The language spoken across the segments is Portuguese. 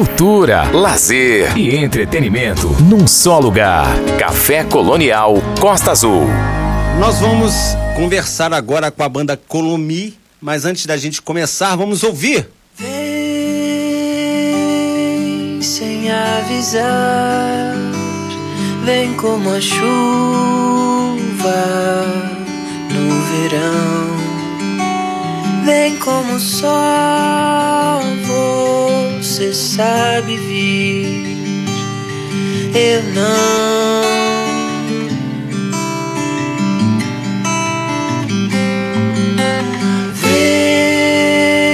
cultura, lazer e entretenimento num só lugar. Café Colonial Costa Azul. Nós vamos conversar agora com a banda Colomi, mas antes da gente começar, vamos ouvir. Vem sem avisar, vem como a chuva no verão, vem como o sol, você sabe vir, eu não. Vem,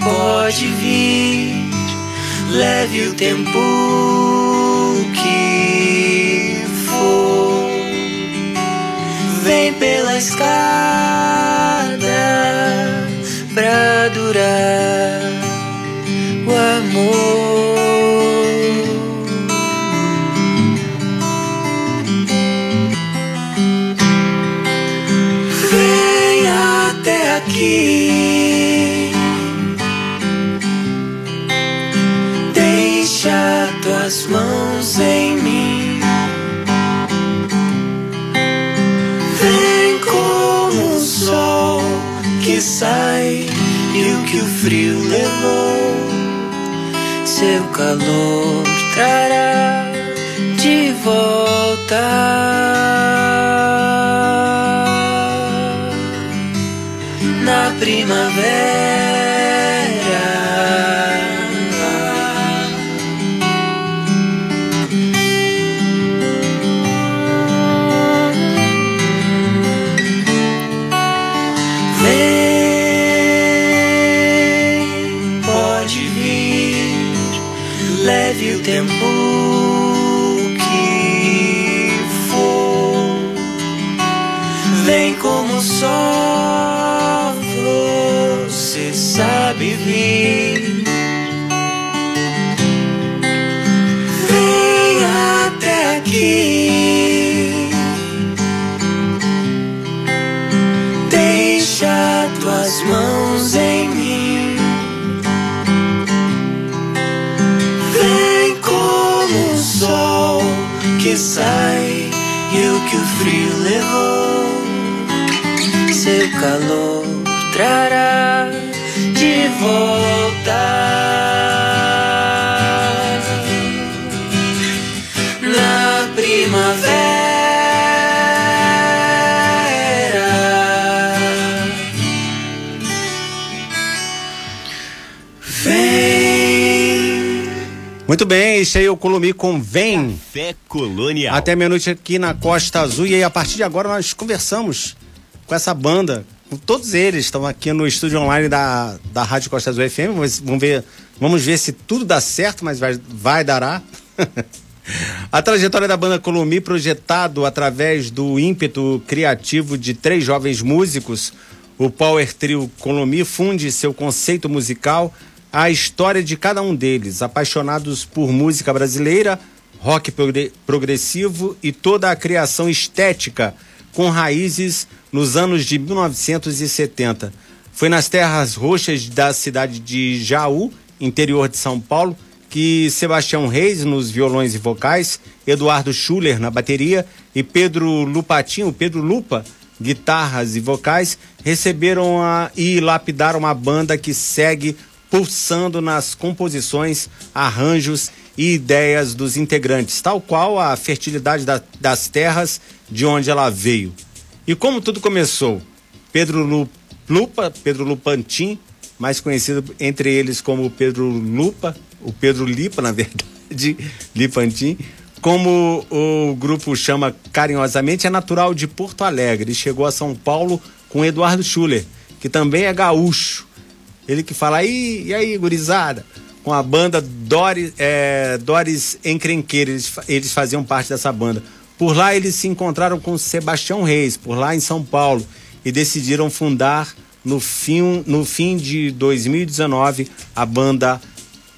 pode vir, leve o tempo que for. Vem pela escada pra amor. Vem até aqui. Deixa tuas mãos em mim. Vem como o sol que sai e o que o frio levou. Calor trará de volta Muito bem, esse aí é o Colomi com Vem. Fé Colonial. Até meia-noite aqui na Costa Azul. E aí, a partir de agora, nós conversamos com essa banda. Com todos eles estão aqui no estúdio online da, da Rádio Costa Azul FM. Vamos, vamos ver, vamos ver se tudo dá certo, mas vai, vai dará. A trajetória da banda Colomi, projetado através do ímpeto criativo de três jovens músicos, o Power Trio Colomi funde seu conceito musical à história de cada um deles, apaixonados por música brasileira, rock progre- progressivo e toda a criação estética com raízes nos anos de 1970. Foi nas terras roxas da cidade de Jaú, interior de São Paulo, que Sebastião Reis nos violões e vocais, Eduardo Schuller na bateria e Pedro Lupatinho, Pedro Lupa, guitarras e vocais, receberam a, e lapidaram uma banda que segue pulsando nas composições, arranjos e ideias dos integrantes, tal qual a fertilidade da- das terras de onde ela veio. E como tudo começou? Pedro Lu- Lupa, Pedro Lupantin, mais conhecido entre eles como Pedro Lupa, o Pedro Lipa, na verdade, Lipantin, como o grupo chama carinhosamente, é natural de Porto Alegre e chegou a São Paulo com Eduardo Schuller, que também é gaúcho. Ele que fala, aí, e aí, gurizada? Com a banda Doris, é, Doris Encrenqueira, eles, eles faziam parte dessa banda. Por lá eles se encontraram com Sebastião Reis, por lá em São Paulo, e decidiram fundar no fim, no fim de 2019 a banda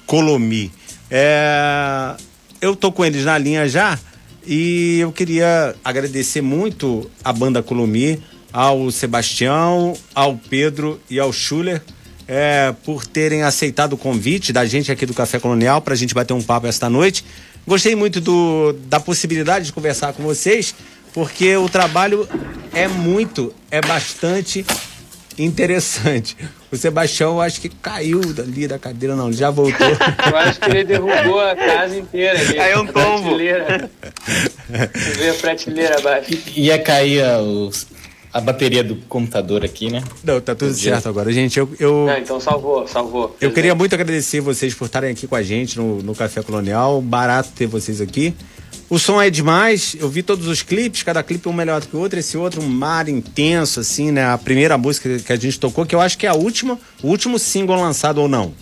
Colomi. É, eu tô com eles na linha já e eu queria agradecer muito a banda Colomi, ao Sebastião, ao Pedro e ao Schuller é, por terem aceitado o convite da gente aqui do Café Colonial para a gente bater um papo esta noite. Gostei muito do, da possibilidade de conversar com vocês, porque o trabalho é muito, é bastante interessante. O Sebastião, acho que caiu dali da cadeira, não, ele já voltou. Eu acho que ele derrubou a casa inteira ali. Aí é um a tombo. prateleira. Veio a prateleira abaixo. Ia cair os- a bateria do computador aqui, né? Não, tá tudo certo agora. Gente, eu, eu, Não, então salvou, salvou. eu queria muito agradecer vocês por estarem aqui com a gente no, no Café Colonial. Barato ter vocês aqui. O som é demais. Eu vi todos os clipes, cada clipe um melhor do que o outro. Esse outro, um mar intenso, assim, né? A primeira música que a gente tocou, que eu acho que é a última, o último single lançado ou não.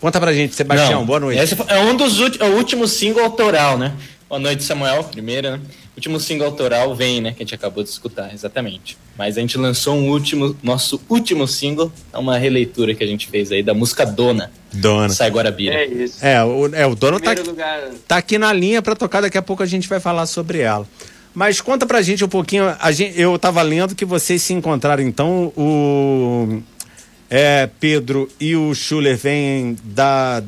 Conta pra gente, Sebastião. Não, boa noite. Esse é um dos ulti- é o último single autoral, né? Boa noite, Samuel. Primeiro, né? Último single autoral vem, né? Que a gente acabou de escutar, exatamente. Mas a gente lançou um último, nosso último single, é uma releitura que a gente fez aí da música Dona, Dona. Sai Guarabira. É isso. É, o, é, o dono tá, lugar. tá aqui na linha pra tocar, daqui a pouco a gente vai falar sobre ela. Mas conta pra gente um pouquinho. A gente, eu tava lendo que vocês se encontraram, então, o é, Pedro e o Schuller vêm da,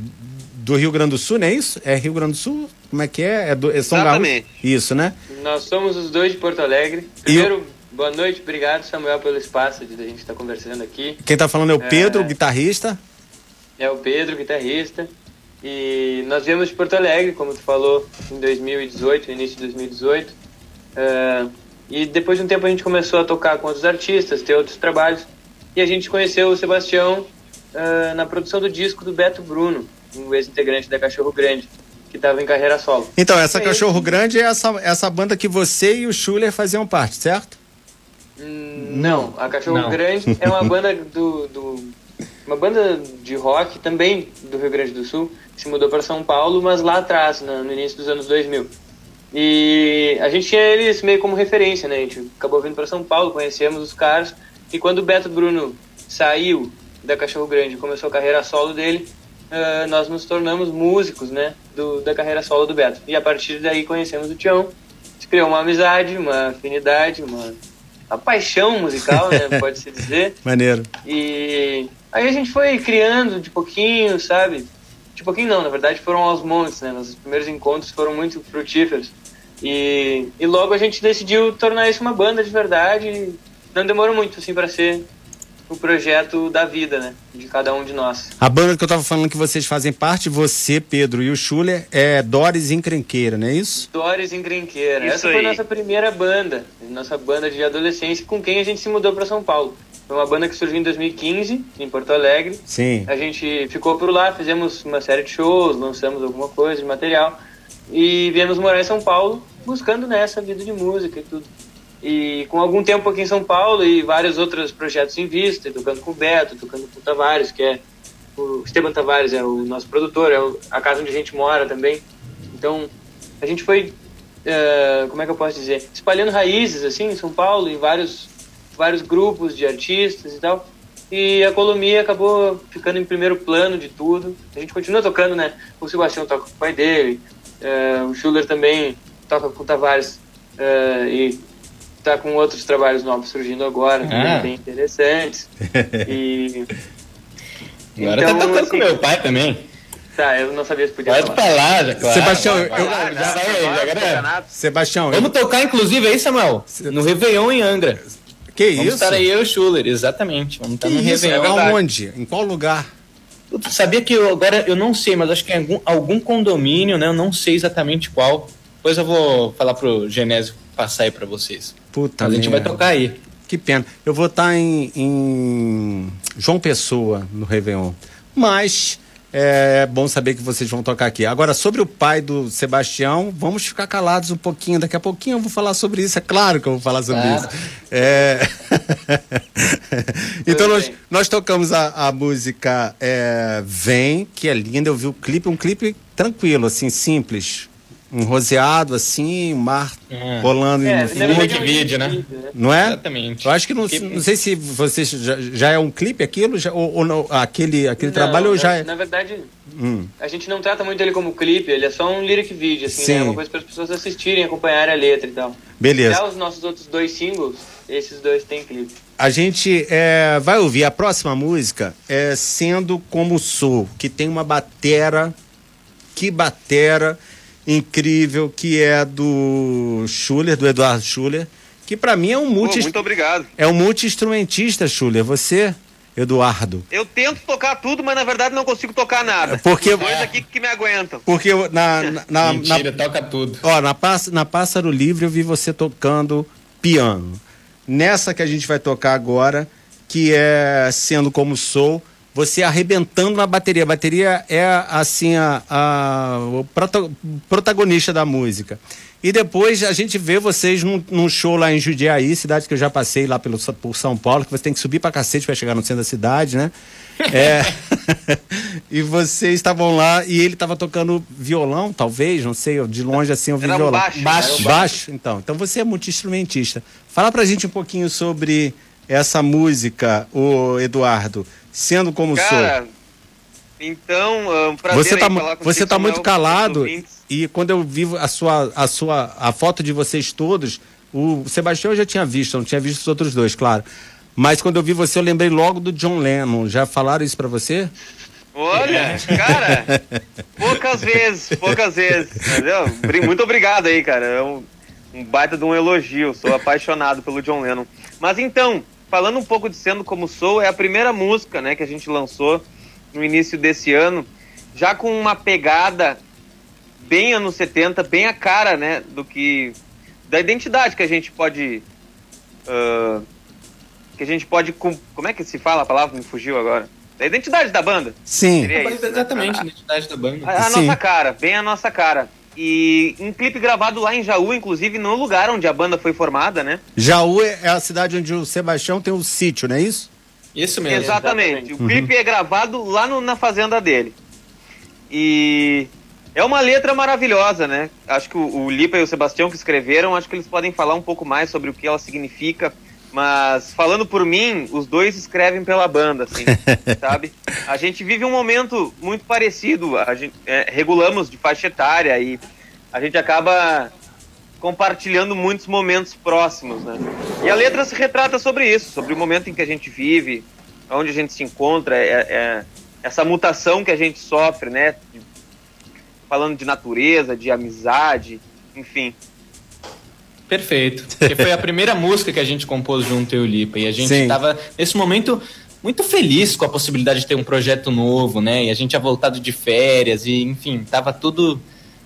do Rio Grande do Sul, não é isso? É Rio Grande do Sul? Como é que é? É, do, é São Gaúcho? Exatamente. Isso, né? Nós somos os dois de Porto Alegre. Primeiro, boa noite, obrigado, Samuel, pelo espaço de a gente estar conversando aqui. Quem tá falando é o É. Pedro, o guitarrista. É o Pedro, guitarrista. E nós viemos de Porto Alegre, como tu falou, em 2018, no início de 2018. Ah, e depois de um tempo a gente começou a tocar com outros artistas, ter outros trabalhos. E a gente conheceu o Sebastião ah, na produção do disco do Beto Bruno, um ex-integrante da Cachorro Grande, que estava em carreira solo. Então, essa É Cachorro Grande é essa, essa banda que você e o Schuller faziam parte, certo? Hum, Não, a Cachorro Não. Grande é uma banda do, do- uma banda de rock também do Rio Grande do Sul, que se mudou para São Paulo, mas lá atrás, na- no início dos anos 2000. E a gente tinha eles meio como referência, né? A gente acabou vindo para São Paulo, conhecemos os caras, e quando o Beto Bruno saiu da Cachorro Grande e começou a carreira solo dele, ah, nós nos tornamos músicos, né, do, da carreira solo do Beto. E a partir daí conhecemos o Tião, se criou uma amizade, uma afinidade, uma, uma paixão musical, né, pode-se dizer. Maneiro. E aí a gente foi criando de pouquinho, sabe? De pouquinho não, na verdade foram aos montes, né? Nossos primeiros encontros foram muito frutíferos. E, e logo a gente decidiu tornar isso uma banda de verdade. Não demorou muito, assim, para ser o projeto da vida, né? De cada um de nós. A banda que eu tava falando que vocês fazem parte, você, Pedro e o Schuller, é Doris Encrenqueira, não é isso? Dores Encrenqueira. Isso Essa foi aí. nossa primeira banda, nossa banda de adolescência, com quem a gente se mudou para São Paulo. Foi uma banda que surgiu em 2015, em Porto Alegre. Sim. A gente ficou por lá, fizemos uma série de shows, lançamos alguma coisa de material e viemos morar em São Paulo buscando nessa vida de música e tudo. E com algum tempo aqui em São Paulo e vários outros projetos em vista, tocando com o Beto, tocando com o Tavares, que é o Esteban Tavares é o nosso produtor, é a casa onde a gente mora também. Então a gente foi, eh, como é que eu posso dizer, espalhando raízes assim em São Paulo, em vários vários grupos de artistas e tal. E a Colomia acabou ficando em primeiro plano de tudo. A gente continua tocando, né? O Sebastião toca com o pai dele, eh, o Schuller também toca com o Tavares eh, e tá com outros trabalhos novos surgindo agora, também Ah. bem interessantes. E Agora Então, tá tocando assim- com meu pai também. tá, eu não sabia se podia Pode falar. lá, já, claro. Sebastião, eu- já vai já agora. Sebastião, eu- Vamos tocar, inclusive, aí, Samuel? No Réveillon em Angra. que Vamos isso? estar aí eu e o Schuller, exatamente. Vamos estar Que no isso? Réveillon. Aonde? Em qual lugar? Tu sabia que eu, agora eu não sei, mas acho que é algum, algum condomínio, né? Eu não sei exatamente qual. Depois eu vou falar pro Genésio passar aí pra vocês. Puta a gente vai merda. tocar aí. Que pena. Eu vou estar em, em João Pessoa, no Réveillon. Mas é bom saber que vocês vão tocar aqui. Agora, sobre o pai do Sebastião, vamos ficar calados um pouquinho. Daqui a pouquinho eu vou falar sobre isso. É claro que eu vou falar sobre Claro. isso. É... então, nós, nós tocamos a, a música é, Vem, que é linda. Eu vi o clipe, um clipe tranquilo, assim, simples. Um roseado, assim, um mar Hum. rolando É, no fundo. é um vídeo, né? vídeo, Não é? Exatamente. Eu acho que não, Clipe. não sei se vocês já, já é um clipe aquilo, já- ou, ou não, aquele, aquele Não, trabalho ou já é. Na verdade, Hum. a gente não trata muito ele como clipe, ele é só um lyric video, assim, Sim. né? É uma coisa para as pessoas assistirem, acompanharem a letra e tal. Beleza. Já os nossos outros dois singles, esses dois têm clipe. a gente é, vai ouvir a próxima música é Sendo Como Sou, que tem uma batera, que batera incrível, que é do Schuller, do Eduardo Schuller, que para mim é um multi... Pô, muito obrigado. É um multi-instrumentista, Schuller. Você, Eduardo. Eu tento tocar tudo, mas na verdade não consigo tocar nada. Porque- Os dois aqui que me aguentam. Porque eu- na, na, na, Mentira, na- toca tudo. ó, na, na Pássaro Livre eu vi você tocando piano. Nessa que a gente vai tocar agora, que é Sendo Como Sou, você arrebentando na bateria. A bateria é, assim, a, a- o protagonista da música. E depois a gente vê vocês num, num show lá em Judiaí, cidade que eu já passei lá pelo, por São Paulo, que você tem que subir pra cacete pra chegar no centro da cidade, né? É. e vocês estavam lá e ele estava tocando violão, talvez, não sei, de longe assim eu vi Era violão. baixo. baixo. Era um Baixo, então. Então você é multi-instrumentista. Fala pra gente um pouquinho sobre essa música, o Eduardo, sendo como Cara, então, é um sou. prazer Você tá, contigo, você tá muito Samuel, calado e quando eu vi a sua, a sua a foto de vocês todos, o Sebastião eu já tinha visto, não tinha visto os outros dois, claro. Mas quando eu vi você, eu lembrei logo do John Lennon. Já falaram isso pra você? Olha, cara, poucas vezes, poucas vezes, entendeu? Muito obrigado aí, cara. É um, um baita de um elogio. Sou apaixonado pelo John Lennon. Mas então, falando um pouco de Sendo Como Sou, é a primeira música, né, que a gente lançou no início desse ano, já com uma pegada bem anos 70, bem a cara, né, do que da identidade que a gente pode ah, que a gente pode com- como é que se fala a palavra me fugiu agora da identidade da banda Sim. Isso, né? exatamente, A- a identidade da banda. a, a nossa cara, bem a nossa cara. E um clipe gravado lá em Jaú, inclusive no lugar onde a banda foi formada, né? Jaú é é a cidade onde o Sebastião tem o sítio, não é isso? Isso mesmo. Exatamente. O clipe é gravado lá no- na fazenda dele. E é uma letra maravilhosa, né? Acho que o, o Lipa e o Sebastião que escreveram, acho que eles podem falar um pouco mais sobre o que ela significa. Mas falando por mim, os dois escrevem pela banda, assim, sabe? A gente vive um momento muito parecido. A gente é, regulamos de faixa etária e a gente acaba compartilhando muitos momentos próximos, né? E a letra se retrata sobre isso, sobre o momento em que a gente vive, onde a gente se encontra, é, é- essa mutação que a gente sofre, né? Falando de natureza, de amizade, enfim. Perfeito. Porque foi a primeira música que a gente compôs junto eu e o Lipa. E a gente Sim. estava, nesse momento, muito feliz com a possibilidade de ter um projeto novo, né? E a gente tinha voltado de férias e, enfim, tava tudo.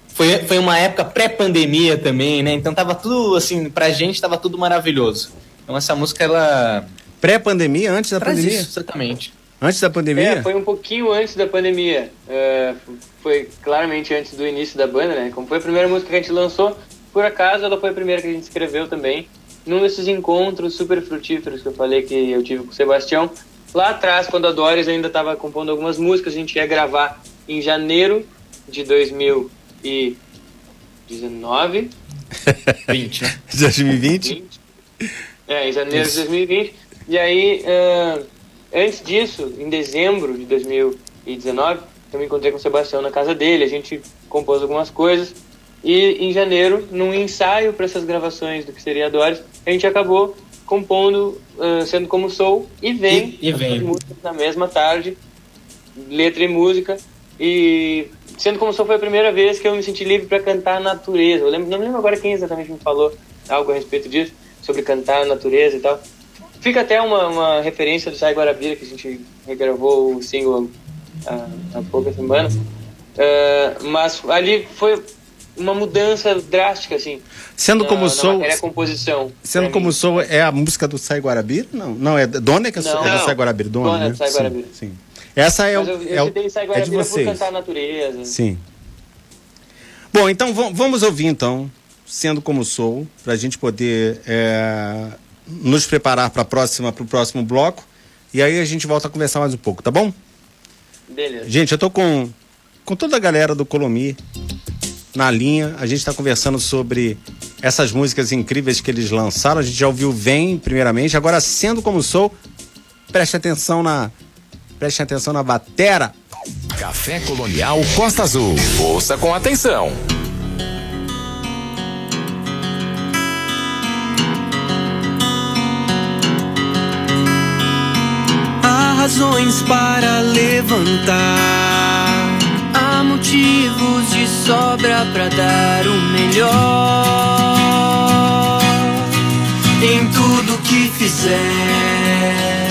Foi, foi uma época pré-pandemia também, né? Então tava tudo, assim, pra gente tava tudo maravilhoso. Então essa música, ela. Pré-pandemia, antes da traz pandemia? isso, exatamente. Antes da pandemia? É, foi um pouquinho antes da pandemia. É, foi claramente antes do início da banda, né? Como foi a primeira música que a gente lançou, por acaso ela foi a primeira que a gente escreveu também. Num desses encontros super frutíferos que eu falei que eu tive com o Sebastião. Lá atrás, quando a Doris ainda estava compondo algumas músicas, a gente ia gravar em janeiro de 2019. 20, né? 2020? É, em janeiro Isso. de 2020. E aí, ah, antes disso, em dezembro de 2019, eu me encontrei com o Sebastião na casa dele, a gente compôs algumas coisas. E em janeiro, num ensaio para essas gravações do que seria a Doris, a gente acabou compondo ah, Sendo Como Sou e vem, E- e vem. músicas na mesma tarde, letra e música. E Sendo Como Sou foi a primeira vez que eu me senti livre para cantar a natureza. Eu lembro, não me lembro agora quem exatamente me falou algo a respeito disso, sobre cantar a natureza e tal. Fica até uma, uma referência do Sai Guarabira, que a gente regravou o single há, há poucas semanas. Ah, mas ali foi uma mudança drástica, assim. Sendo na- como na sou. matéria composição. Sendo como mim. sou, é a música do Sai Guarabira? Não, não, é Dona que é, Não. é do Não. Sai Guarabira. Dona, Dona né? do Sai Sim, Guarabira. Sim, Essa é, o, Mas eu, é, eu o- citei Sai é de Guarabira por vocês. cantar a natureza. Sim. Bom, então vam- vamos ouvir então, sendo como sou, para a gente poder é, nos preparar para próxima, para o próximo bloco. E aí a gente volta a conversar mais um pouco, tá bom? Beleza. Gente, eu tô com, com toda a galera do Colomi na linha. A gente está conversando sobre essas músicas incríveis que eles lançaram. A gente já ouviu Vem, primeiramente. Agora, sendo como sou, preste atenção na. Preste atenção na batera. Café Colonial Costa Azul. Ouça com atenção. razões para levantar. Motivos de sobra para dar o melhor em tudo que fizer.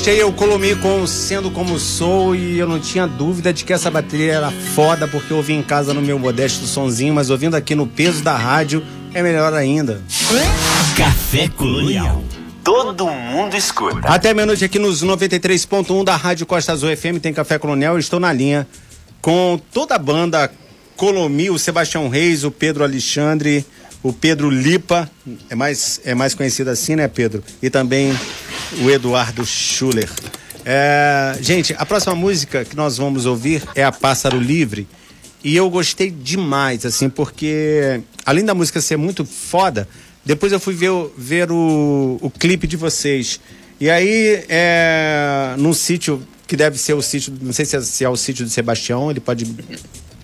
Este aí eu Colomi com Sendo Como Sou e eu não tinha dúvida de que essa bateria era foda porque eu ouvi em casa no meu modesto sonzinho, mas ouvindo aqui no peso da rádio é melhor ainda. Café Colonial. Todo mundo escuta. Até meia-noite aqui nos 93.1 da Rádio Costa Azul FM tem Café Colonial. Eu estou na linha com toda a banda Colomi, o Sebastião Reis, o Pedro Alexandre, o Pedro Lipa, é mais, é mais conhecido assim, né, Pedro? E também o Eduardo Schuller. É, gente, a próxima música que nós vamos ouvir é a Pássaro Livre. E eu gostei demais, assim, porque além da música ser muito foda, depois eu fui ver, o- ver o, o clipe de vocês. E aí, é, num sítio que deve ser o sítio, não sei se é, se é o sítio do Sebastião, ele pode.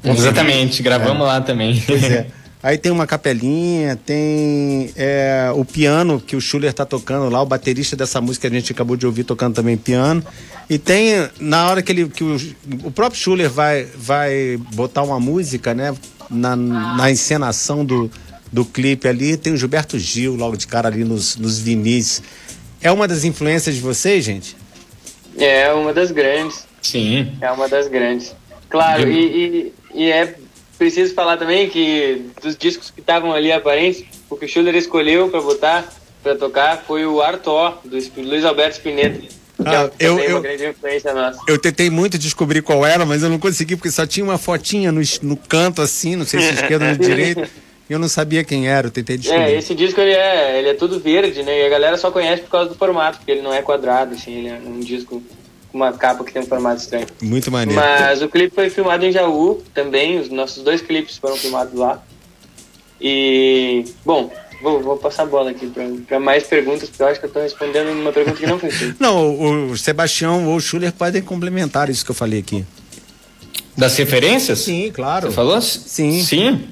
Exatamente, gravamos lá também. Pois é. Aí tem uma capelinha, tem é, o piano que o Schuller tá tocando lá, o baterista dessa música que a gente acabou de ouvir tocando também piano. E tem, na hora que ele. Que o, o próprio Schuller vai, vai botar uma música, né? Na, na encenação do, do clipe ali, tem o Gilberto Gil logo de cara ali nos, nos vinis. É uma das influências de vocês, gente? É uma das grandes. Sim. É uma das grandes. Claro, e, e, e é preciso falar também que dos discos que estavam ali aparentes, o que o Schuller escolheu para botar, para tocar, foi o Arthur, do Luiz Alberto Spinetta. Ah, é eu- eu-. Eu tentei muito descobrir qual era, mas eu não consegui, porque só tinha uma fotinha no, no canto assim, não sei se esquerda ou direita. E eu não sabia quem era, eu tentei descobrir. É, esse disco ele é, ele é tudo verde, né? E a galera só conhece por causa do formato, porque ele não é quadrado, assim, ele é um disco uma capa que tem um formato estranho. Muito maneiro. Mas o clipe foi filmado em Jaú também, os nossos dois clipes foram filmados lá. E, bom, vou, vou passar a bola aqui para mais perguntas, porque eu acho que eu estou respondendo uma pergunta que não foi feita. Não, o, Sebastião ou o Schuller podem complementar isso que eu falei aqui. Das referências? Sim, claro. Você falou? Sim. Sim.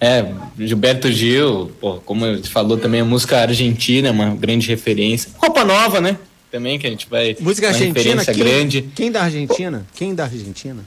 É, Gilberto Gil, pô, como ele falou também, a música argentina é uma grande referência. Roupa Nova, né? Também que a gente vai. Música argentina, quem, grande. quem da Argentina? Quem da Argentina?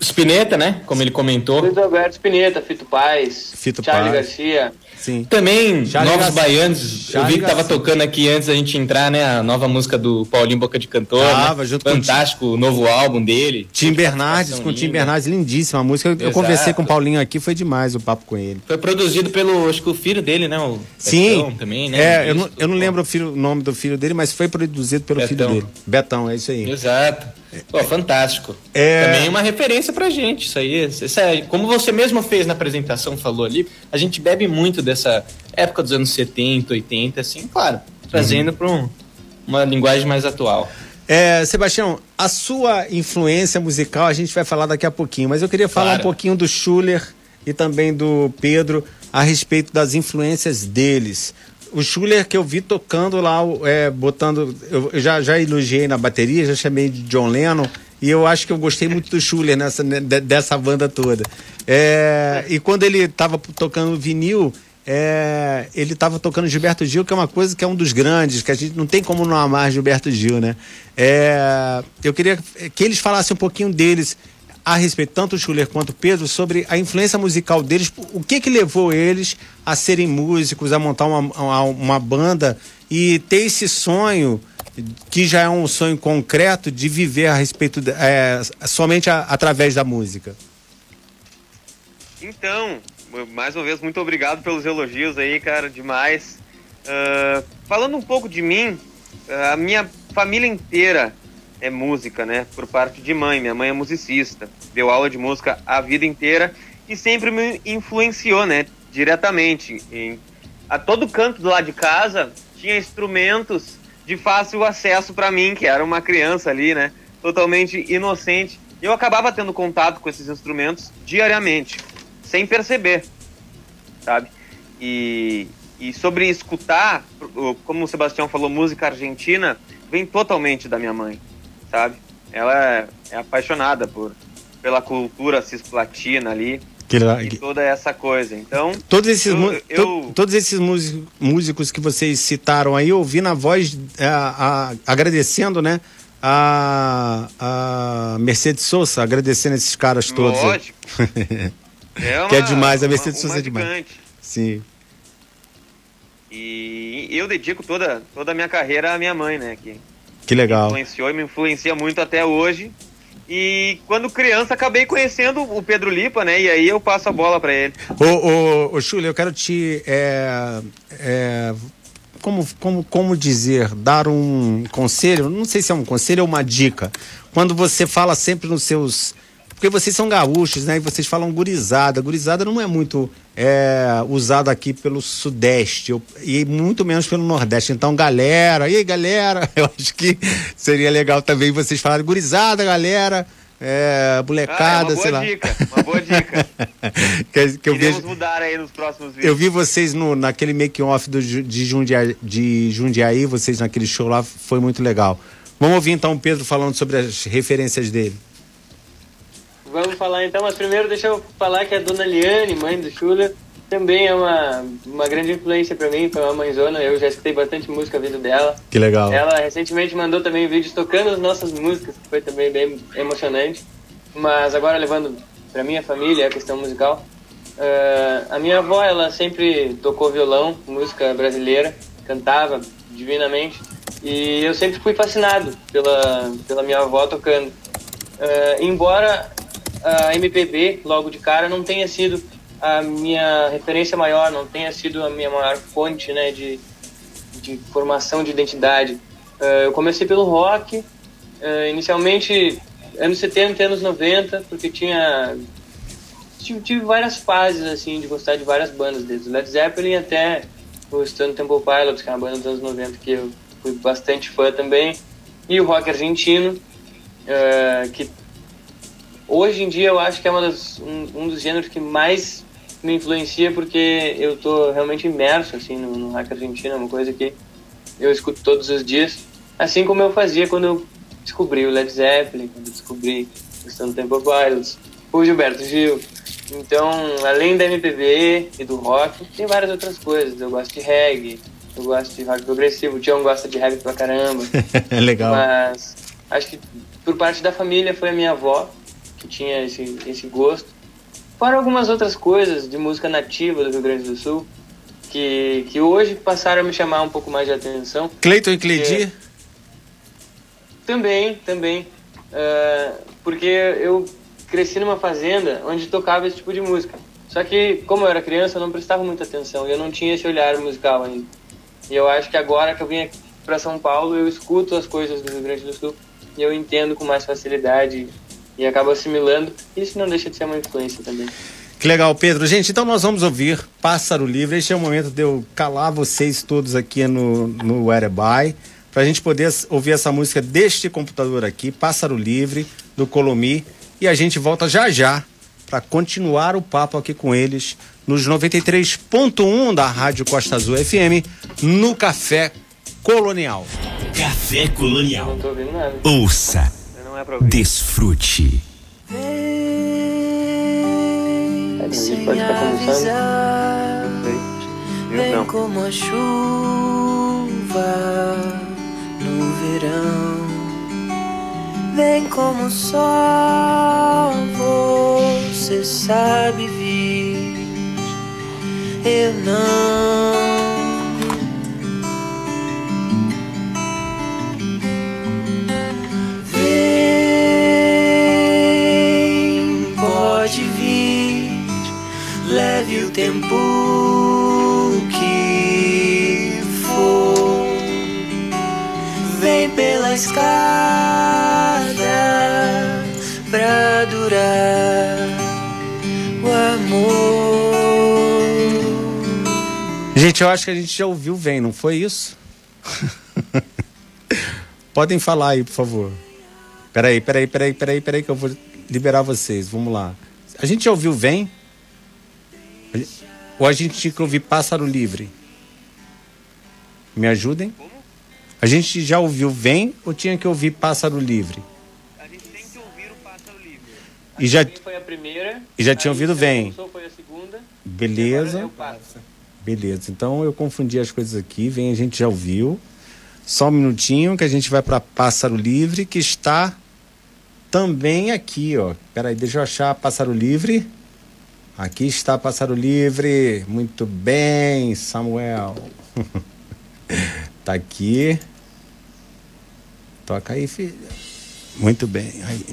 Spinetta, né? Como ele comentou. Luiz Alberto Spinetta, Fito Paz, Fito Charlie Paz. Garcia. Sim. Também, Novos. Baianos. eu vi que tava Garcia. tocando aqui antes da gente entrar, né? A nova música do Paulinho Boca de Cantor. Tava, né? junto com o Fantástico, o novo álbum dele. Tim Bernardes, com o Tim. Bernardes, lindíssima a música. Eu, eu conversei com o Paulinho aqui, foi demais o papo com ele. Foi produzido pelo, acho que o filho dele, né? O Sim, Betão também, né? é, eu não, eu não lembro o, filho- o nome do filho dele, mas foi produzido pelo filho Betão. dele. Betão, é isso aí. Exato. Pô, fantástico. É. Também uma referência pra gente, isso aí. Isso é- como você mesmo fez na apresentação, falou ali, a gente bebe muito dessa época dos anos 70, 80, assim, claro, trazendo Uhum. pra um- uma linguagem mais atual. É, Sebastião, a sua influência musical a gente vai falar daqui a pouquinho, mas eu queria falar Claro. um pouquinho do Schuller e também do Pedro a respeito das influências deles. O Schuller que eu vi tocando lá, é, botando. Eu, já, já elogiei na bateria, já chamei de John Lennon. E eu acho que eu gostei muito do Schuller nessa, né, de- dessa banda toda. É, e quando ele estava tocando vinil, é, ele estava tocando Gilberto Gil, que é uma coisa que é um dos grandes, que a gente não tem como não amar Gilberto Gil, né? É, eu queria que eles falassem um pouquinho deles a respeito, tanto o Schuller quanto o Pedro, sobre a influência musical deles, o que que levou eles a serem músicos, a montar uma, uma, banda e ter esse sonho, que já é um sonho concreto, de viver a respeito, de- é, somente a- através da música. Então, mais uma vez, muito obrigado pelos elogios aí, cara, demais. Ah, falando um pouco de mim, ah, a minha família inteira é música, né? Por parte de mãe. Minha mãe é musicista, deu aula de música a vida inteira e sempre me influenciou, né? Diretamente. Em, a todo canto do lado de casa tinha instrumentos de fácil acesso para mim, que era uma criança ali, né? Totalmente inocente. Eu acabava tendo contato com esses instrumentos diariamente, sem perceber, sabe? E, e sobre escutar, como o Sebastião falou, música argentina, vem totalmente da minha mãe, sabe? Ela é, é apaixonada por pela cultura cisplatina ali Que, e toda essa coisa. Então, Todos esses, Eu- eu- todos esses músicos, músicos que vocês citaram aí, eu ouvi na voz é, a- agradecendo, né? A, a Mercedes Souza, agradecendo esses caras todos. lógico. É Que é uma- demais, a Mercedes Souza é demais. Sim. E eu dedico toda, toda a minha carreira à minha mãe, né? Que Que legal. influenciou e me influencia muito até hoje. E quando criança acabei conhecendo o Pedro Lipa, né? E aí eu passo a bola pra ele. Ô, ô, ô eu quero te. é, é, como, como, como dizer? Dar um conselho? Não sei se é um conselho ou uma dica. Quando você fala sempre nos seus. Porque vocês são gaúchos, né? E vocês falam gurizada. Gurizada não é muito é, usada aqui pelo Sudeste eu- e muito menos pelo Nordeste. Então, galera, e aí, galera? Eu acho que seria legal também vocês falarem gurizada, galera. É, Ah, é molecada, uma boa sei lá. dica, uma boa dica. que, que eu vejo. mudar aí nos próximos vídeos. Eu vi vocês no, naquele make-off de, Jundiaí, de Jundiaí, vocês naquele show lá, foi muito legal. Vamos ouvir então o Pedro falando sobre as referências dele. Vamos falar então, mas primeiro deixa eu falar que a dona Liane, mãe do Schuller, também é uma, uma grande influência pra mim, foi uma mãezona, eu já escutei bastante música vindo dela. Que legal. Ela recentemente mandou também vídeos tocando as nossas músicas, que foi também bem emocionante. Mas agora levando pra minha família a questão musical, eh, a minha avó, ela sempre tocou violão, música brasileira, cantava divinamente. E eu sempre fui fascinado pela, pela minha avó tocando. Eh, embora a MPB, logo de cara, não tenha sido a minha referência maior, não tenha sido a minha maior fonte né, de, de formação de identidade. Eh, eu comecei pelo rock, eh, inicialmente anos 70 e anos 90, porque tinha tive, tive várias fases assim de gostar de várias bandas, desde Led Zeppelin até o Stone Temple Pilots, que é uma banda dos anos 90 que eu fui bastante fã também, e o rock argentino, eh, que hoje em dia eu acho que é uma das, um, um dos gêneros que mais me influencia porque eu tô realmente imerso assim no, no rock argentino, é uma coisa que eu escuto todos os dias, assim como eu fazia quando eu descobri o Led Zeppelin, quando eu descobri o Stone Temple Pilots, o Gilberto Gil. Então, além da MPB e do rock, tem várias outras coisas. Eu gosto de reggae, eu gosto de rock progressivo, o Tião gosta de reggae pra caramba. É legal. Mas acho que por parte da família foi a minha avó tinha esse, esse gosto. Fora algumas outras coisas de música nativa do Rio Grande do Sul, que, que hoje passaram a me chamar um pouco mais de atenção. Cleiton e Cleidi? Também, também. Ah, porque eu cresci numa fazenda onde tocava esse tipo de música. Só que, como eu era criança, eu não prestava muita atenção e eu não tinha esse olhar musical ainda. E eu acho que agora que eu vim para São Paulo, eu escuto as coisas do Rio Grande do Sul e eu entendo com mais facilidade e acabo assimilando. Isso não deixa de ser uma influência também. Que legal, Pedro. Gente, então nós vamos ouvir Pássaro Livre. Este é o momento de eu calar vocês todos aqui no, no Whereby, para a gente poder ouvir essa música deste computador aqui, Pássaro Livre, do Colomi. E a gente volta já já para continuar o papo aqui com eles nos 93.1 da Rádio Costa Azul FM, no Café Colonial. Café Não Colonial. tô ouvindo nada. Ouça, Não é pra ouvir. desfrute. Pode estar começando. Vem Não. como a chuva no verão. Vem como o sol, você sabe vir. Eu não. Tempo que for. Vem pela escada pra durar o amor. Gente, eu acho que a gente já ouviu Vem, não foi isso? Podem falar aí, por favor. Peraí, peraí, peraí, peraí, peraí, que eu vou liberar vocês. Vamos lá. A gente já ouviu Vem? Ou a gente tinha que ouvir Pássaro Livre? Me ajudem? A gente já ouviu Vem ou tinha que ouvir Pássaro Livre? A gente tem que ouvir o Pássaro Livre. E já. Foi a primeira. E já tinha ouvido Vem. Foi a segunda. Beleza. Passo. Beleza, então eu confundi as coisas aqui. Vem, a gente já ouviu. Só um minutinho que a gente vai para Pássaro Livre, que está também aqui, ó. Peraí, deixa eu achar Pássaro Livre. Aqui está Pássaro Livre. Muito bem, Samuel. tá aqui. Toca aí, filha. Muito bem. Aí.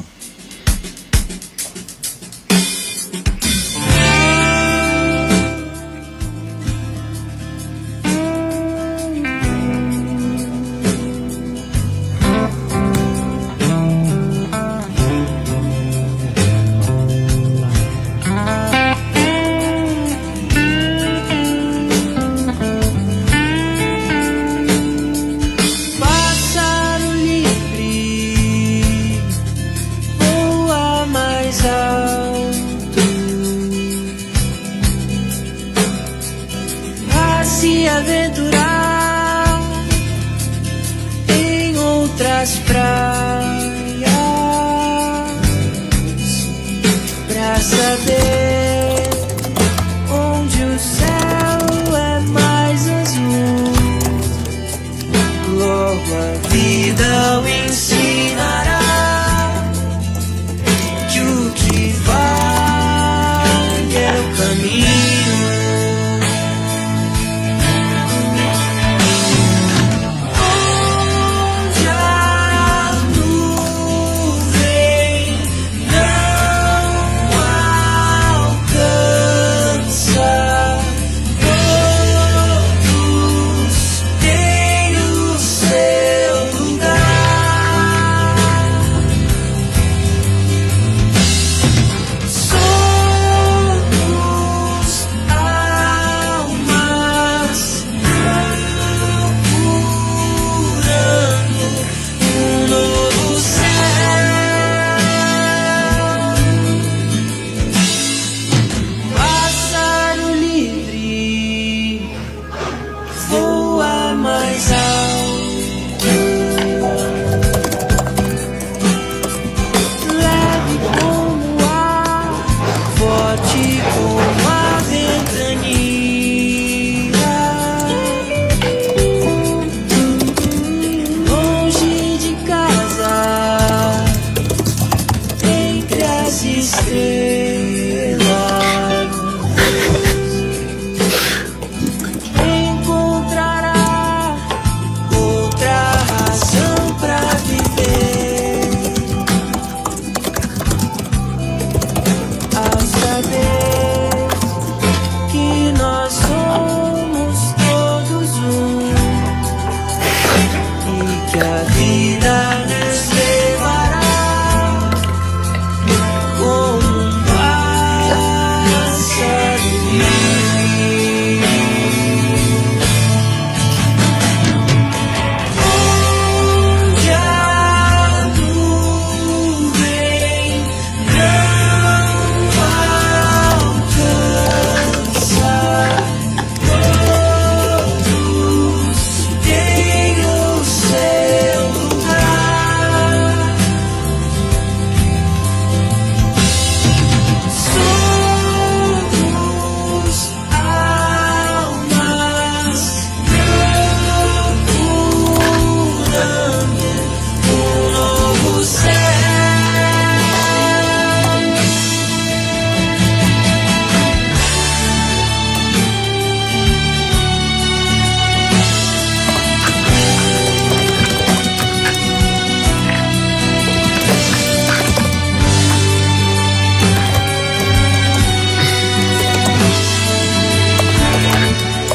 se aventurar em outras praias.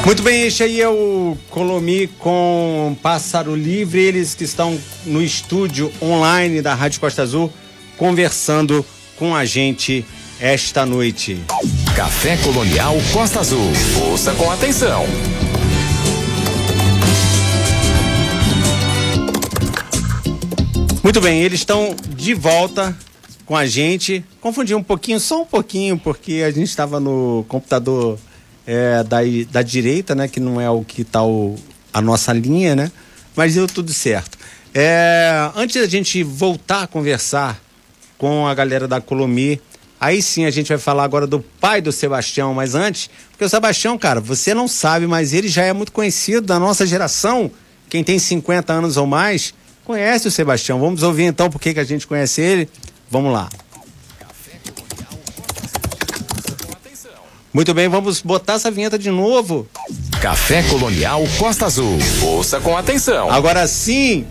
Muito bem, este aí é o Colomi com Pássaro Livre, eles que estão no estúdio online da Rádio Costa Azul, conversando com a gente esta noite. Café Colonial Costa Azul. Ouça com atenção. Muito bem, eles estão de volta com a gente. Confundi um pouquinho, só um pouquinho, porque a gente estava no computador é, da, da direita, né? Que não é o que está a nossa linha, né? Mas deu tudo certo. É, antes da gente voltar a conversar com a galera da Colomi, aí sim a gente vai falar agora do pai do Sebastião, mas antes, porque o Sebastião, cara, você não sabe, mas ele já é muito conhecido da nossa geração. Quem tem 50 anos ou mais conhece o Sebastião. Vamos ouvir então por que que a gente conhece ele. Vamos lá. Muito bem, vamos botar essa vinheta de novo. Café Colonial Costa Azul. Ouça com atenção. Agora sim.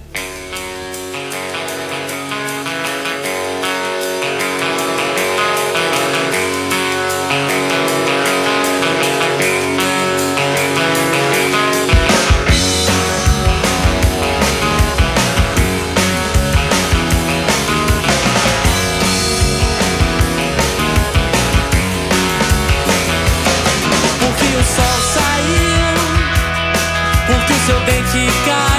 Seu dente caiu,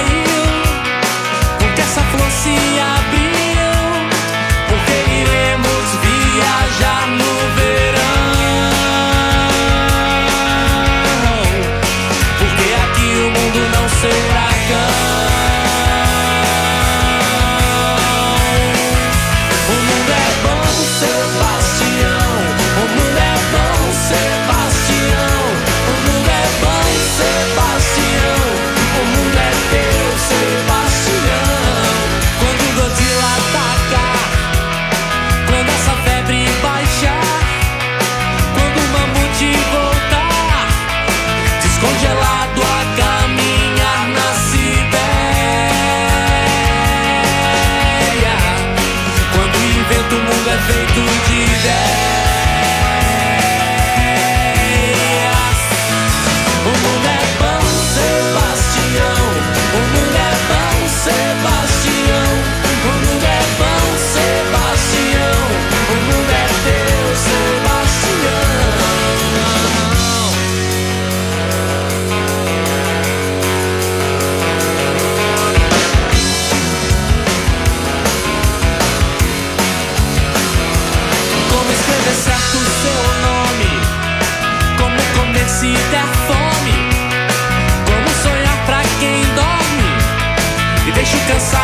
descansar.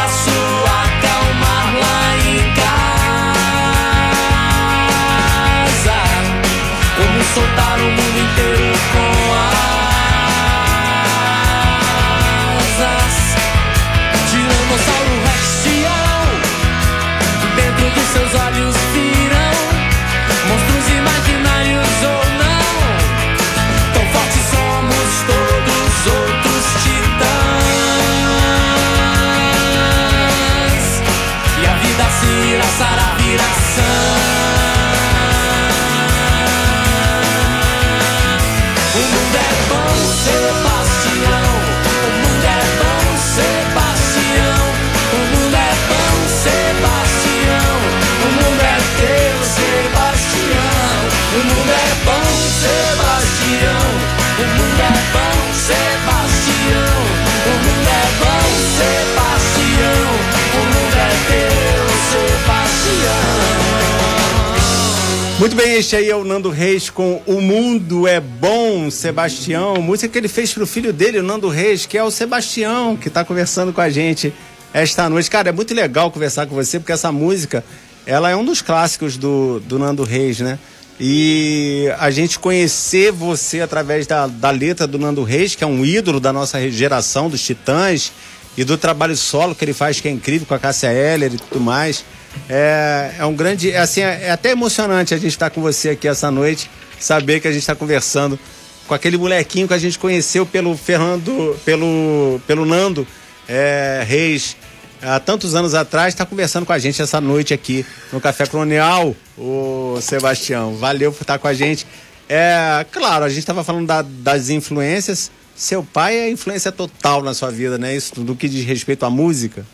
Muito bem, este aí é o Nando Reis com O Mundo é Bom, Sebastião. Música que ele fez pro filho dele, o Nando Reis, que é o Sebastião, que tá conversando com a gente esta noite. Cara, é muito legal conversar com você, porque essa música, ela é um dos clássicos do, do Nando Reis, né? E a gente conhecer você através da, da letra do Nando Reis, que é um ídolo da nossa geração, dos Titãs, e do trabalho solo que ele faz, que é incrível, com a Cássia Heller e tudo mais. É, é um grande. É, assim, é, é até emocionante a gente estar com você aqui essa noite, saber que a gente está conversando com aquele molequinho que a gente conheceu pelo Fernando, pelo, pelo Nando é, Reis, há tantos anos atrás, está conversando com a gente essa noite aqui no Café Colonial, o Sebastião. Valeu por estar com a gente. É, claro, a gente estava falando da- das influências. Seu pai é influência total na sua vida, né? Isso do que diz respeito à música.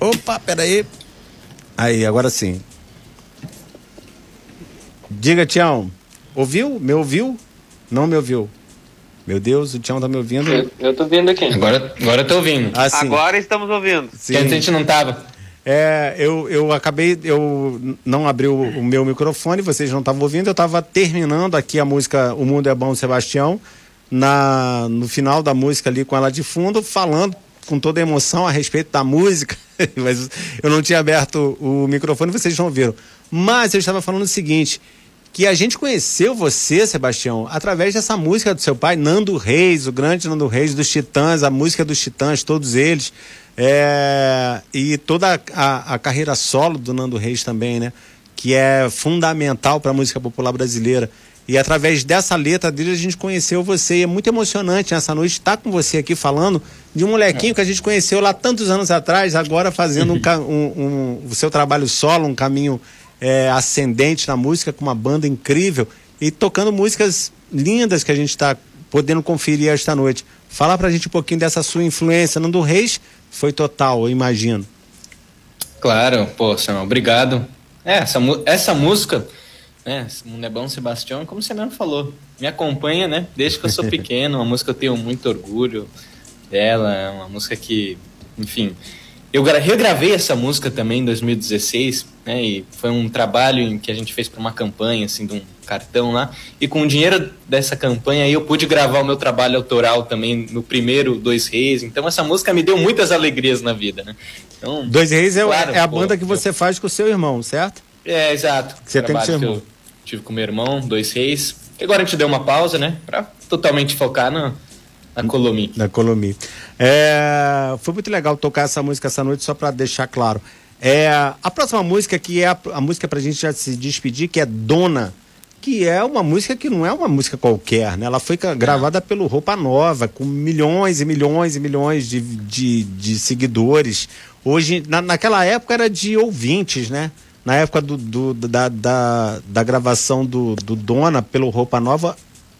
Opa, peraí. Aí, agora sim. Diga, Tião. Ouviu? Me ouviu? Não me ouviu. Meu Deus, o Tião tá me ouvindo? Eu, eu tô vendo aqui. Agora, agora eu tô ouvindo. Ah, sim. Agora estamos ouvindo. sim. Antes a gente não tava. É, eu, eu acabei, eu não abri o, o meu microfone, vocês não estavam ouvindo, eu estava terminando aqui a música O Mundo é Bom, Sebastião, na, no final da música ali com ela de fundo, falando com toda a emoção a respeito da música, mas eu não tinha aberto o microfone, vocês não ouviram. Mas eu estava falando o seguinte, que a gente conheceu você, Sebastião, através dessa música do seu pai, Nando Reis, o grande Nando Reis dos Titãs, a música dos Titãs, todos eles. É, e toda a, a- carreira solo do Nando Reis também, né? Que é fundamental para a música popular brasileira. E através dessa letra dele a gente conheceu você. E é muito emocionante nessa noite estar com você aqui falando de um molequinho que a gente conheceu lá tantos anos atrás, agora fazendo um, um- um- o seu trabalho solo, um caminho é, ascendente na música, com uma banda incrível e tocando músicas lindas que a gente está podendo conferir esta noite. Fala pra gente um pouquinho dessa sua influência. Nando Reis foi total, eu imagino. Claro, pô, Samuel, obrigado. É, essa, essa música, né, Mundo é Bom Sebastião, como você mesmo falou, me acompanha, né, desde que eu sou pequeno, uma música que eu tenho muito orgulho dela, é uma música que, enfim, eu gra- regravei essa música também em 2016, né, e foi um trabalho em que a gente fez para uma campanha, assim, de um cartão lá, e com o dinheiro dessa campanha aí eu pude gravar o meu trabalho autoral também no primeiro Dois Reis, então essa música me deu muitas alegrias na vida, né. Então, Dois Reis é, Claro, é a pô, banda que eu- você faz com o seu irmão, certo? é, exato. Você tem com seu irmão. Tive com meu irmão, dois reis. E agora a gente deu uma pausa, né? Pra totalmente focar na, na Colomi. Da Colomi. É, foi muito legal tocar essa música essa noite, só para deixar claro. É, a próxima música, que é a, a música pra gente já se despedir, que é Dona, que é uma música que não é uma música qualquer, né? Ela foi gravada pelo Roupa Nova, com milhões e milhões e milhões de, de, de seguidores. Hoje, na, naquela época era de ouvintes, né? Na época do, do- da, da, da gravação do, do Dona pelo Roupa Nova,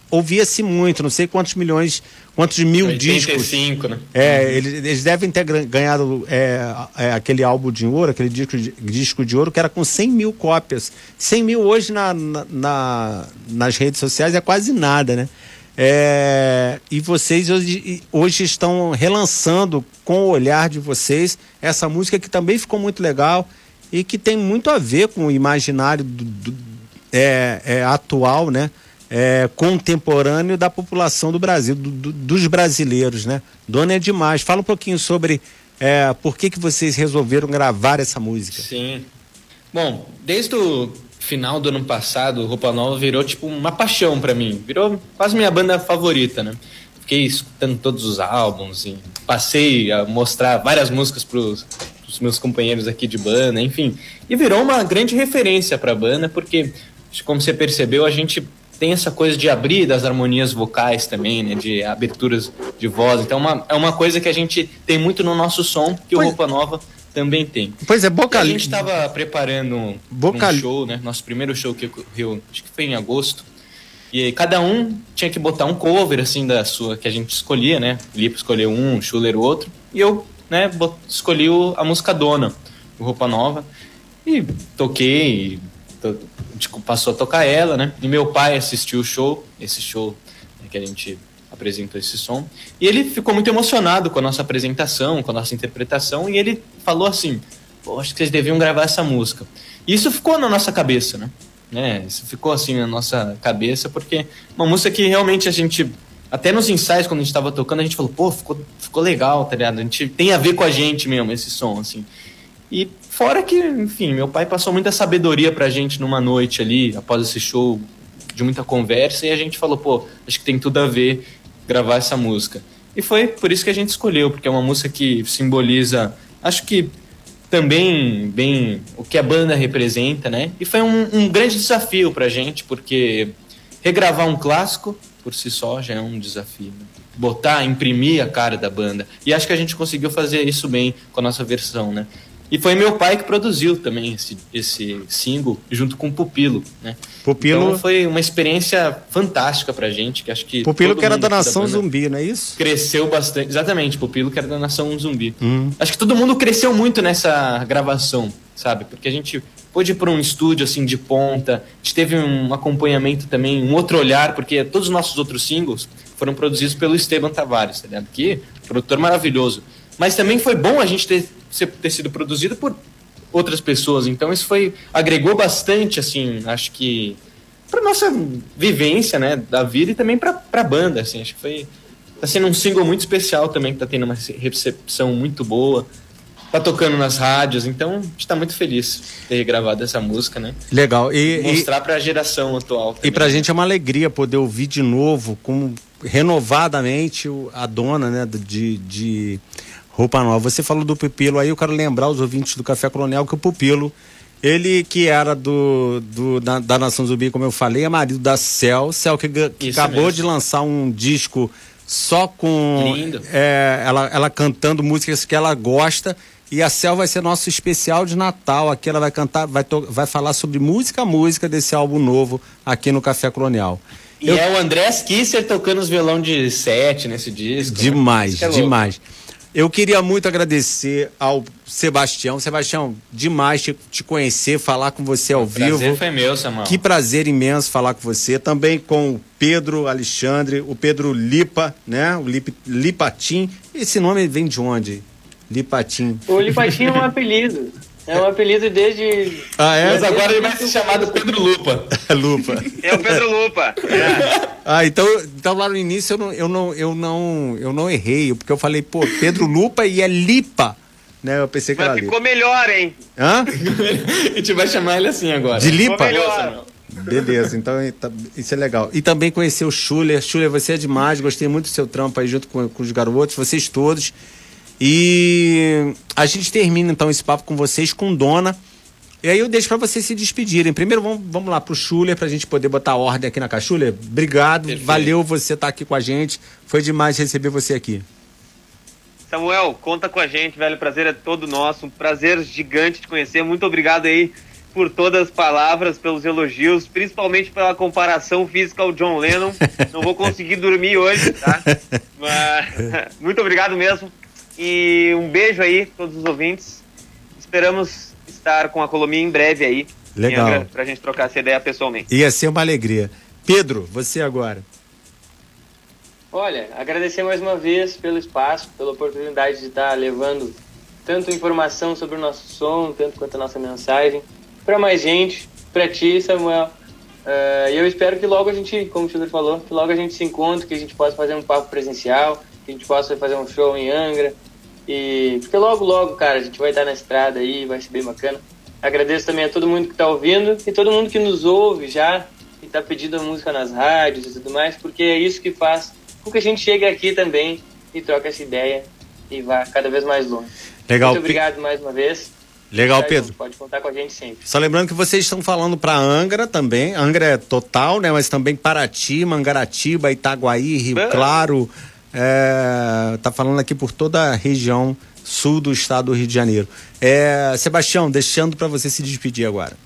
ouvia-se muito, não sei quantos milhões, quantos mil discos. 85, né? É, eles, eles devem ter ganhado é, é, aquele álbum de ouro, aquele disco de, disco de ouro, que era com 100 mil cópias. 100 mil hoje na- na- nas redes sociais é quase nada, né? É, e vocês hoje, hoje estão relançando com o olhar de vocês essa música que também ficou muito legal e que tem muito a ver com o imaginário do- do- é, é, atual, né? É, contemporâneo da população do Brasil, do- do- dos brasileiros, né? Dona é demais. Fala um pouquinho sobre é, por que, que vocês resolveram gravar essa música. Sim. Bom, desde o final do ano passado, Roupa Nova virou tipo uma paixão pra mim. Virou quase minha banda favorita, né? Fiquei escutando todos os álbuns e passei a mostrar várias músicas pros, pros meus companheiros aqui de banda, enfim. E virou uma grande referência pra banda, porque, como você percebeu, a gente tem essa coisa de abrir das harmonias vocais também, né? De aberturas de voz. Então é uma, é uma coisa que a gente tem muito no nosso som, que o Pois- Roupa Nova também tem. Pois é, E Boca a gente estava preparando um, Boca- um show, né? Nosso primeiro show que ocorreu, acho que foi em agosto. E aí cada um tinha que botar um cover, assim, da sua, que a gente escolhia, né? O Lipe escolheu um, o Schuller outro. E eu, né, escolhi a música Dona. Roupa Nova. E toquei, to, tipo, passou a tocar ela, né? E meu pai assistiu o show, esse show né, que a gente apresentou esse som. E ele ficou muito emocionado com a nossa apresentação, com a nossa interpretação, e ele falou assim: Pô, acho que vocês deviam gravar essa música. E isso ficou na nossa cabeça, né? né? Isso ficou assim na nossa cabeça, porque uma música que realmente a gente. Até nos ensaios, quando a gente estava tocando, a gente falou, pô, ficou, ficou legal, tá ligado? A gente tem a ver com a gente mesmo, esse som, assim. E fora que, enfim, meu pai passou muita sabedoria pra gente numa noite ali, após esse show, de muita conversa, e a gente falou, pô, acho que tem tudo a ver gravar essa música. E foi por isso que a gente escolheu, porque é uma música que simboliza, acho que também bem o que a banda representa, né? E foi um, um grande desafio pra gente, porque regravar um clássico por si só já é um desafio. Né? Botar, imprimir a cara da banda. E acho que a gente conseguiu fazer isso bem com a nossa versão, né? E foi meu pai que produziu também esse, esse single, junto com o Pupilo, né? Pupilo... Então foi uma experiência fantástica pra gente, que acho que... Pupilo que era da Nação Zumbi, não é isso? Cresceu bastante, exatamente, Pupilo que era da Nação Zumbi. Hum. Acho que todo mundo cresceu muito nessa gravação, sabe? Porque a gente pôde ir para um estúdio assim de ponta, a gente teve um acompanhamento também, um outro olhar, porque todos os nossos outros singles foram produzidos pelo Esteban Tavares, tá ligado? Que produtor maravilhoso. Mas também foi bom a gente ter ter sido produzido por outras pessoas. Então isso foi agregou bastante, assim, acho que para nossa vivência, né, da vida e também para a banda, assim, acho que foi tá sendo um single muito especial também que tá tendo uma recepção muito boa. Tá tocando nas rádios, então a gente tá muito feliz de ter gravado essa música, né? Legal. E mostrar para a geração atual. Também. E pra gente é uma alegria poder ouvir de novo, com renovadamente a dona, né, de, de roupa nova. Você falou do Pupilo aí, eu quero lembrar os ouvintes do Café Colonial que o Pupilo, ele que era do, do da, da, Nação Zumbi, como eu falei, é marido da Cel, Cel que, que acabou mesmo. de lançar um disco só com é, ela, ela cantando músicas que ela gosta. E a Cel vai ser nosso especial de Natal. Aqui ela vai cantar, vai, vai falar sobre música a música desse álbum novo aqui no Café Colonial. E eu... é o André Kisser tocando os violão de sete nesse disco. Demais, né? é demais. Eu queria muito agradecer ao Sebastião. Sebastião, demais te, te conhecer, falar com você ao o vivo. Prazer foi meu, Samuel. Que prazer imenso falar com você. Também com o Pedro Alexandre, o Pedro Lipa, né? O Lip, Lipatim. Esse nome vem de onde? Lipatim. O Lipatim é um apelido. É um apelido desde. Ah, é? Mas agora ele vai ser chamado Pedro Lupa. Lupa. É o Pedro Lupa. É. Ah, então, então lá no início eu não, eu, não, eu, não, eu não errei, porque eu falei, pô, Pedro Lupa e é Lipa. Né? Eu pensei que Mas era ficou Lipa. melhor, hein? Hã? a gente vai chamar ele assim agora. De Lipa? Ficou melhor. Beleza, então tá, isso é legal. E também conhecer o Schuller. Schuller, você é demais, gostei muito do seu trampo aí junto com, com os garotos, vocês todos. E a gente termina então esse papo com vocês com Dona. E aí eu deixo para vocês se despedirem. Primeiro vamos, vamos lá pro Schuller pra gente poder botar ordem aqui na Cachuller. Obrigado, Perfeito. valeu você estar tá aqui com a gente. Foi demais receber você aqui. Samuel, conta com a gente, velho. O prazer é todo nosso. Um prazer gigante te conhecer. Muito obrigado aí por todas as palavras, pelos elogios, principalmente pela comparação física ao John Lennon. Não vou conseguir dormir hoje, tá? Mas muito obrigado mesmo. E um beijo aí, todos os ouvintes. Esperamos estar com a Colomia em breve aí. Legal. Pra gente trocar essa ideia pessoalmente. Ia ser uma alegria. Pedro, você agora. Olha, agradecer mais uma vez pelo espaço, pela oportunidade de estar levando tanto informação sobre o nosso som, tanto quanto a nossa mensagem, para mais gente, para ti, Samuel. Uh, e eu espero que logo a gente, como o Sugar falou, que logo a gente se encontre, que a gente possa fazer um papo presencial, que a gente possa fazer um show em Angra. E porque logo, logo, cara, a gente vai estar na estrada aí, vai ser bem bacana. Agradeço também a todo mundo que está ouvindo e todo mundo que nos ouve já, e está pedindo a música nas rádios e tudo mais, porque é isso que faz com que a gente chegue aqui também e troque essa ideia e vá cada vez mais longe. Legal. Muito obrigado mais uma vez. Legal, Pedro. Pode contar com a gente sempre. Só lembrando que vocês estão falando para Angra também. Angra é total, né? Mas também Paraty, Mangaratiba, Itaguaí, Rio Claro, é, tá falando aqui por toda a região sul do estado do Rio de Janeiro. É, Sebastião, deixando para você se despedir agora.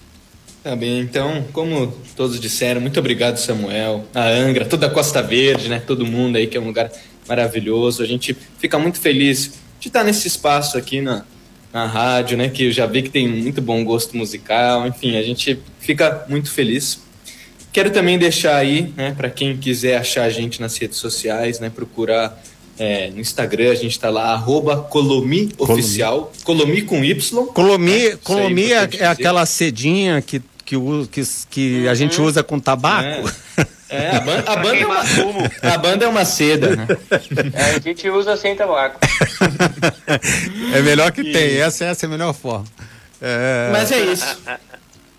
Tá bem, então, como todos disseram, muito obrigado, Samuel, a Angra, toda a Costa Verde, né? Todo mundo aí, que é um lugar maravilhoso. A gente fica muito feliz de estar nesse espaço aqui na, na rádio, né? Que eu já vi que tem muito bom gosto musical. Enfim, a gente fica muito feliz. Quero também deixar aí, né, para quem quiser achar a gente nas redes sociais, né, procurar é, no Instagram, a gente está lá, arroba Colomi Oficial. Colomi com Y. Colomi, É, aí Colomi é é, é aquela cedinha que, que, o- que, que a gente usa com tabaco. É, a, ban- a banda é uma, a banda é uma seda, né? É, a gente usa sem tabaco. É, melhor que tem. Essa, essa é a melhor forma. É, Mas é isso.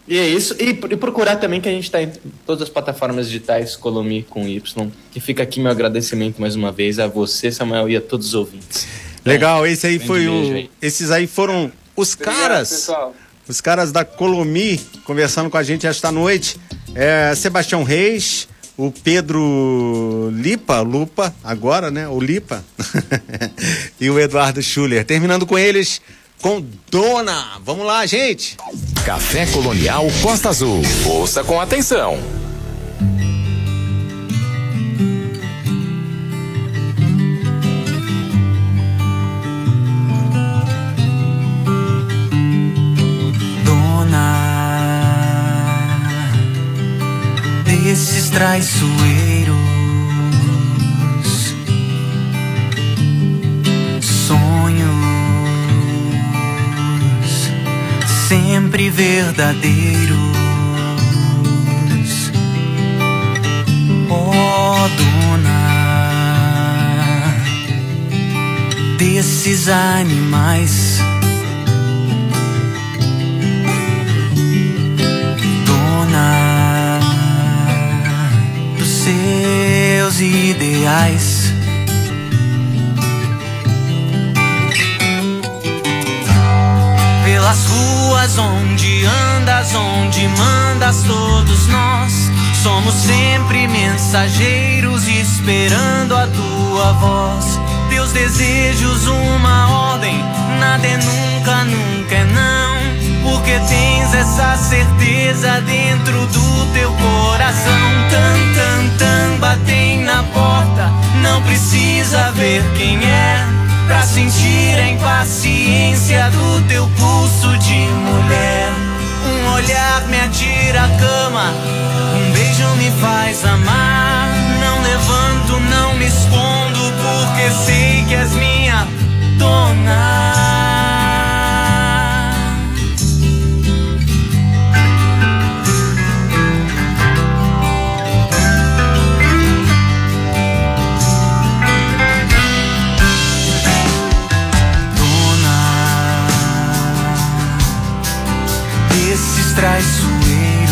E é isso. E, e procurar também que a gente está em todas as plataformas digitais, Colomi com Y. Que fica aqui meu agradecimento mais uma vez a você, Samuel, e a todos os ouvintes. Legal, esse aí foi beijo o. aí. Esses aí foram os Obrigado, caras. pessoal. Os caras da Colomi conversando com a gente esta noite. É, Sebastião Reis, o Pedro Lipa, Lupa, agora, né? O Lipa. e o Eduardo Schuller. Terminando com eles, com Dona. Vamos lá, gente. Café Colonial Costa Azul. Ouça com atenção. dona desses traiçoeiros. Sempre verdadeiros. Oh, dona desses animais. dona dos seus ideais. Pelas ruas onde andas, onde mandas, todos nós somos sempre mensageiros esperando a tua voz. Teus desejos, uma ordem, nada é nunca, nunca é não. Porque tens essa certeza dentro do teu coração. Tan, tan, tan, batem na porta. Não precisa ver quem é. Pra sentir a impaciência do teu pulso de mulher. Um olhar me atira a cama. Um beijo me faz amar. Não levanto, não me escondo. Porque sei que és minha dona. Traiçoeiros.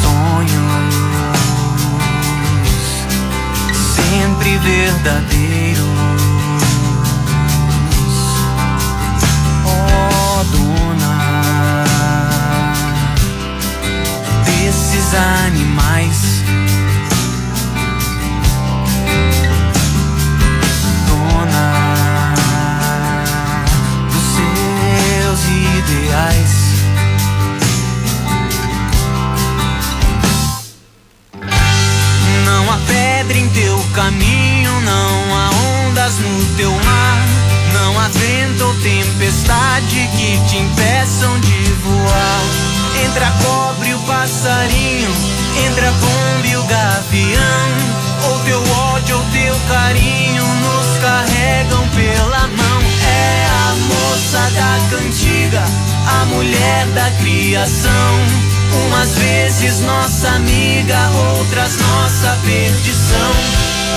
Sonhos sempre verdadeiros. Vezes nossa amiga, outras nossa perdição.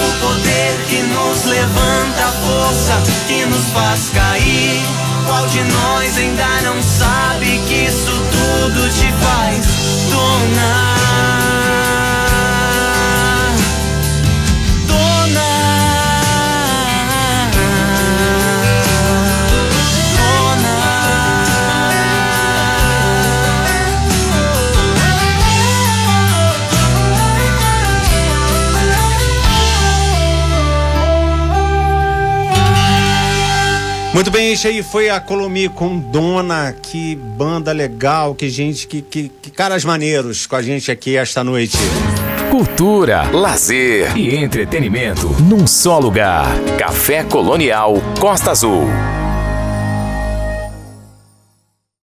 O poder que nos levanta, a força que nos faz cair. Qual de nós ainda não sabe que isso tudo te faz dona? Muito bem, isso aí foi a Colomi com Dona. Que banda legal, que gente, que, que, que caras maneiros com a gente aqui esta noite. cultura, lazer e entretenimento num só lugar. Café Colonial Costa Azul.